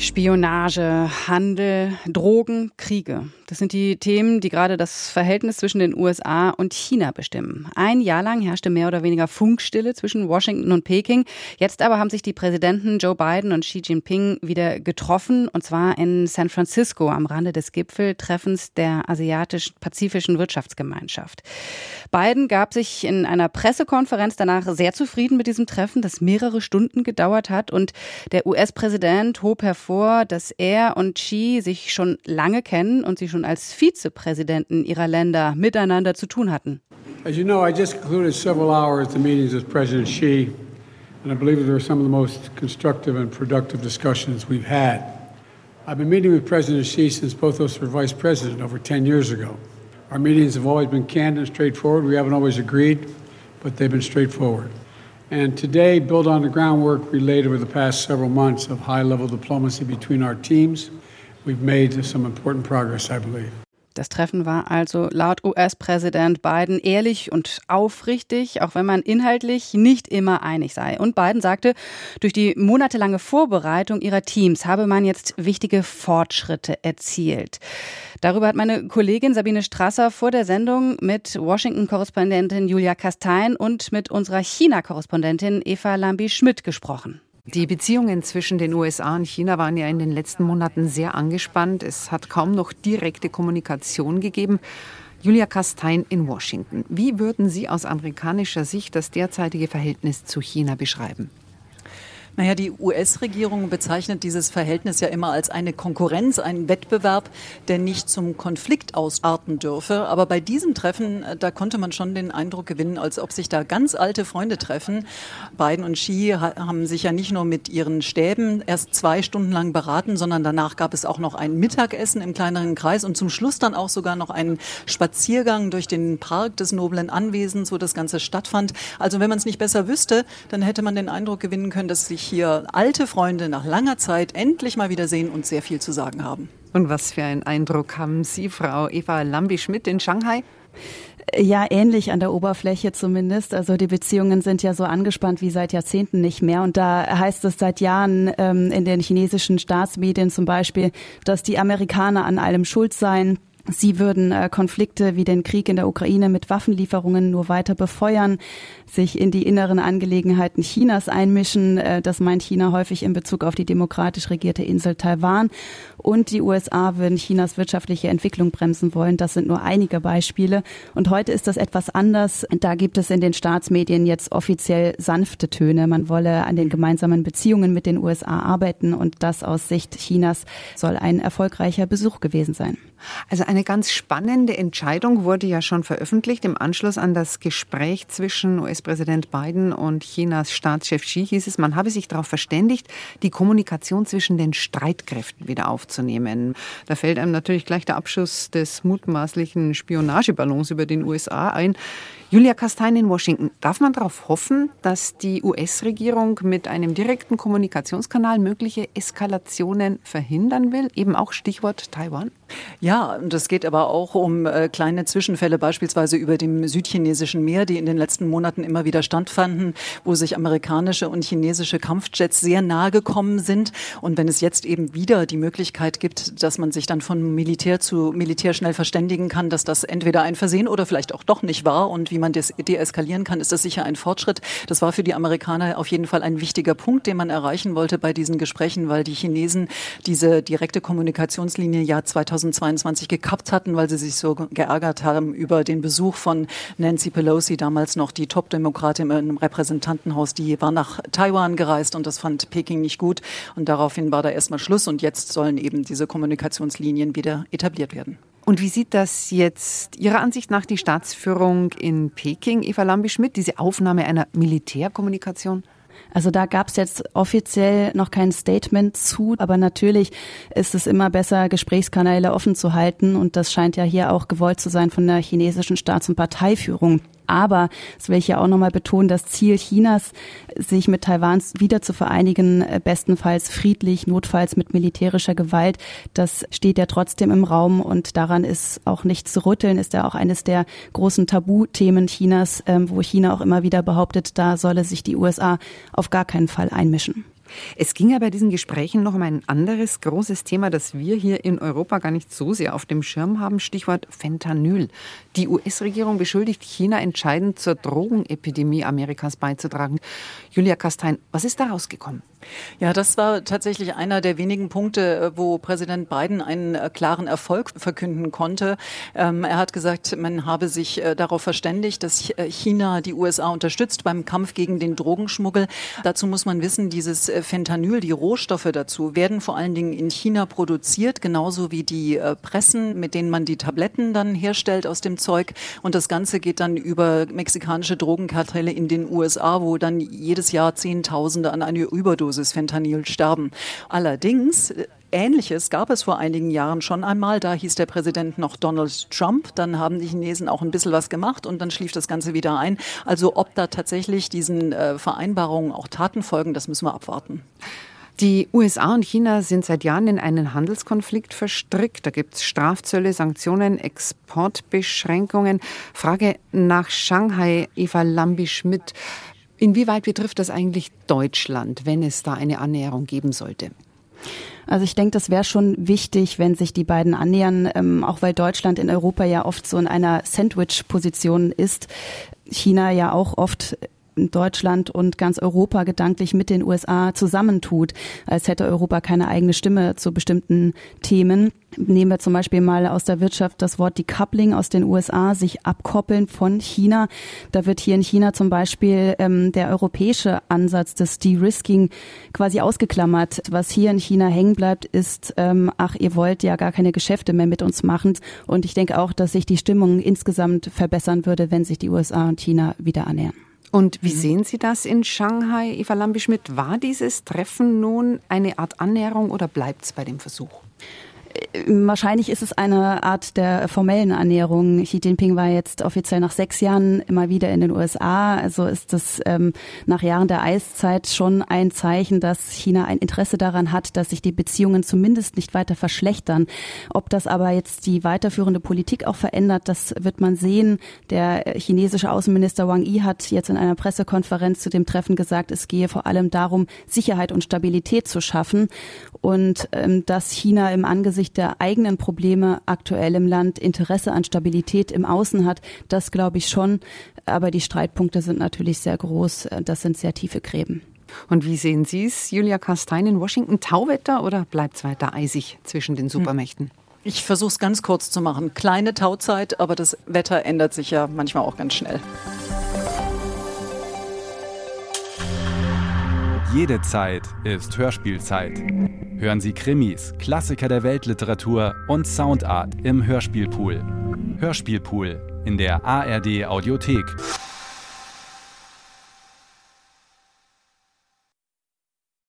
Spionage, Handel, Drogen, Kriege. Das sind die Themen, die gerade das Verhältnis zwischen den USA und China bestimmen. Ein Jahr lang herrschte mehr oder weniger Funkstille zwischen Washington und Peking. Jetzt aber haben sich die Präsidenten Joe Biden und Xi Jinping wieder getroffen, und zwar in San Francisco am Rande des Gipfeltreffens der Asiatisch-Pazifischen Wirtschaftsgemeinschaft. Biden gab sich in einer Pressekonferenz danach sehr zufrieden mit diesem Treffen, das mehrere Stunden gedauert hat. Und der US-Präsident hob hervor, dass er und Xi sich schon lange kennen und sie schon als Vizepräsidenten ihrer Länder miteinander zu tun hatten. As you know, I just concluded several hours of meetings with President Xi, and I believe they were some of the most constructive and productive discussions we've had. I've been meeting with President Xi since both of us were vice president over 10 years ago. Our meetings have always been candid and straightforward. We haven't always agreed, but they've been straightforward. And today, build on the groundwork laid over the past several months of high level diplomacy between our teams. We've made some important progress, I believe. Das Treffen war also laut US-Präsident Biden ehrlich und aufrichtig, auch wenn man inhaltlich nicht immer einig sei. Und Biden sagte, durch die monatelange Vorbereitung ihrer Teams habe man jetzt wichtige Fortschritte erzielt. Darüber hat meine Kollegin Sabine Strasser vor der Sendung mit Washington-Korrespondentin Julia Kastein und mit unserer China-Korrespondentin Eva Lambi-Schmidt gesprochen. Die Beziehungen zwischen den USA und China waren ja in den letzten Monaten sehr angespannt. Es hat kaum noch direkte Kommunikation gegeben. Julia Kastein in Washington. Wie würden Sie aus amerikanischer Sicht das derzeitige Verhältnis zu China beschreiben? Naja, die US-Regierung bezeichnet dieses Verhältnis ja immer als eine Konkurrenz, einen Wettbewerb, der nicht zum Konflikt ausarten dürfe. Aber bei diesem Treffen, äh, da konnte man schon den Eindruck gewinnen, als ob sich da ganz alte Freunde treffen. Biden und Xi haben sich ja nicht nur mit ihren Stäben erst zwei Stunden lang beraten, sondern danach gab es auch noch ein Mittagessen im kleineren Kreis und zum Schluss dann auch sogar noch einen Spaziergang durch den Park des noblen Anwesens, wo das Ganze stattfand. Also wenn man es nicht besser wüsste, dann hätte man den Eindruck gewinnen können, dass sich sich hier alte Freunde nach langer Zeit endlich mal wiedersehen und sehr viel zu sagen haben. Und was für einen Eindruck haben Sie, Frau Eva Lambi-Schmidt in Shanghai? Ja, ähnlich an der Oberfläche zumindest. Also die Beziehungen sind ja so angespannt wie seit Jahrzehnten nicht mehr. Und da heißt es seit Jahren ähm, in den chinesischen Staatsmedien zum Beispiel, dass die Amerikaner an allem schuld seien Sie würden äh, Konflikte wie den Krieg in der Ukraine mit Waffenlieferungen nur weiter befeuern, sich in die inneren Angelegenheiten Chinas einmischen. Äh, das meint China häufig in Bezug auf die demokratisch regierte Insel Taiwan. Und die USA würden Chinas wirtschaftliche Entwicklung bremsen wollen. Das sind nur einige Beispiele. Und heute ist das etwas anders. Da gibt es in den Staatsmedien jetzt offiziell sanfte Töne. Man wolle an den gemeinsamen Beziehungen mit den USA arbeiten. Und das aus Sicht Chinas soll ein erfolgreicher Besuch gewesen sein. Also eine ganz spannende Entscheidung wurde ja schon veröffentlicht. Im Anschluss an das Gespräch zwischen US-Präsident Biden und Chinas Staatschef Xi hieß es, man habe sich darauf verständigt, die Kommunikation zwischen den Streitkräften wieder aufzunehmen. Da fällt einem natürlich gleich der Abschuss des mutmaßlichen Spionageballons über den USA ein. Julia Kastein in Washington. Darf man darauf hoffen, dass die US-Regierung mit einem direkten Kommunikationskanal mögliche Eskalationen verhindern will? Eben auch Stichwort Taiwan? Ja, und es geht aber auch um äh, kleine Zwischenfälle, beispielsweise über dem südchinesischen Meer, die in den letzten Monaten immer wieder standfanden, wo sich amerikanische und chinesische Kampfjets sehr nahe gekommen sind. Und wenn es jetzt eben wieder die Möglichkeit gibt, dass man sich dann von Militär zu Militär schnell verständigen kann, dass das entweder ein Versehen oder vielleicht auch doch nicht war und wie man das deeskalieren kann, ist das sicher ein Fortschritt. Das war für die Amerikaner auf jeden Fall ein wichtiger Punkt, den man erreichen wollte bei diesen Gesprächen, weil die Chinesen diese direkte Kommunikationslinie ja 2022 gekappt hatten, weil sie sich so geärgert haben über den Besuch von Nancy Pelosi, damals noch die Top-Demokratin im Repräsentantenhaus. Die war nach Taiwan gereist und das fand Peking nicht gut. Und daraufhin war da erstmal Schluss und jetzt sollen eben diese Kommunikationslinien wieder etabliert werden. Und wie sieht das jetzt Ihrer Ansicht nach die Staatsführung in Peking, Eva Lambi-Schmidt, diese Aufnahme einer Militärkommunikation? Also da gab es jetzt offiziell noch kein Statement zu, aber natürlich ist es immer besser, Gesprächskanäle offen zu halten und das scheint ja hier auch gewollt zu sein von der chinesischen Staats- und Parteiführung. Aber, das will ich ja auch nochmal betonen, das Ziel Chinas, sich mit Taiwan wieder zu vereinigen, äh, bestenfalls friedlich, notfalls mit militärischer Gewalt, das steht ja trotzdem im Raum und daran ist auch nichts zu rütteln, ist ja auch eines der großen Tabuthemen Chinas, ähm, wo China auch immer wieder behauptet, da solle sich die USA auf gar keinen Fall einmischen. Es ging ja bei diesen Gesprächen noch um ein anderes großes Thema, das wir hier in Europa gar nicht so sehr auf dem Schirm haben, Stichwort Fentanyl. Die US-Regierung beschuldigt China entscheidend zur Drogenepidemie Amerikas beizutragen. Julia Kastein, was ist da rausgekommen? Ja, das war tatsächlich einer der wenigen Punkte, äh, wo Präsident Biden einen äh, klaren Erfolg verkünden konnte. Ähm, er hat gesagt, man habe sich äh, darauf verständigt, dass China die USA unterstützt beim Kampf gegen den Drogenschmuggel. Dazu muss man wissen, dieses Fentanyl, die Rohstoffe dazu, werden vor allen Dingen in China produziert, genauso wie die Pressen, mit denen man die Tabletten dann herstellt aus dem Zeug. Und das Ganze geht dann über mexikanische Drogenkartelle in den USA, wo dann jedes Jahr Zehntausende an eine Überdosis Überdosis Fentanyl sterben. Allerdings äh, Ähnliches gab es vor einigen Jahren schon einmal. Da hieß der Präsident noch Donald Trump. Dann haben die Chinesen auch ein bisschen was gemacht und dann schlief das Ganze wieder ein. Also ob da tatsächlich diesen äh, Vereinbarungen auch Taten folgen, das müssen wir abwarten. Die USA und China sind seit Jahren in einen Handelskonflikt verstrickt. Da gibt es Strafzölle, Sanktionen, Exportbeschränkungen. Frage nach Shanghai, Eva Lambi-Schmidt. Inwieweit betrifft das eigentlich Deutschland, wenn es da eine Annäherung geben sollte? Also ich denke, das wäre schon wichtig, wenn sich die beiden annähern, ähm, auch weil Deutschland in Europa ja oft so in einer Sandwich-Position ist. China ja auch oft Deutschland und ganz Europa gedanklich mit den USA zusammentut, als hätte Europa keine eigene Stimme zu bestimmten Themen. Nehmen wir zum Beispiel mal aus der Wirtschaft das Wort Decoupling aus den USA, sich abkoppeln von China. Da wird hier in China zum Beispiel ähm, der europäische Ansatz des De-Risking quasi ausgeklammert. Was hier in China hängen bleibt, ist, ähm, ach, ihr wollt ja gar keine Geschäfte mehr mit uns machen. Und ich denke auch, dass sich die Stimmung insgesamt verbessern würde, wenn sich die USA und China wieder annähern. Und wie mhm. sehen Sie das in Shanghai, Eva Lambi-Schmidt? War dieses Treffen nun eine Art Annäherung oder bleibt es bei dem Versuch? Wahrscheinlich ist es eine Art der formellen Annäherung. Xi Jinping war jetzt offiziell nach sechs Jahren immer wieder in den USA. Also ist das ähm, nach Jahren der Eiszeit schon ein Zeichen, dass China ein Interesse daran hat, dass sich die Beziehungen zumindest nicht weiter verschlechtern. Ob das aber jetzt die weiterführende Politik auch verändert, das wird man sehen. Der chinesische Außenminister Wang Yi hat jetzt in einer Pressekonferenz zu dem Treffen gesagt, es gehe vor allem darum, Sicherheit und Stabilität zu schaffen und ähm, dass China im Angesicht der eigenen Probleme aktuell im Land Interesse an Stabilität im Außen hat, das glaube ich schon. Aber die Streitpunkte sind natürlich sehr groß. Das sind sehr tiefe Gräben. Und wie sehen Sie es, Julia Kastein in Washington? Tauwetter oder bleibt es weiter eisig zwischen den Supermächten? Ich versuche es ganz kurz zu machen. Kleine Tauzeit, aber das Wetter ändert sich ja manchmal auch ganz schnell. Jede Zeit ist Hörspielzeit. Hören Sie Krimis, Klassiker der Weltliteratur und Soundart im Hörspielpool. Hörspielpool in der ARD Audiothek.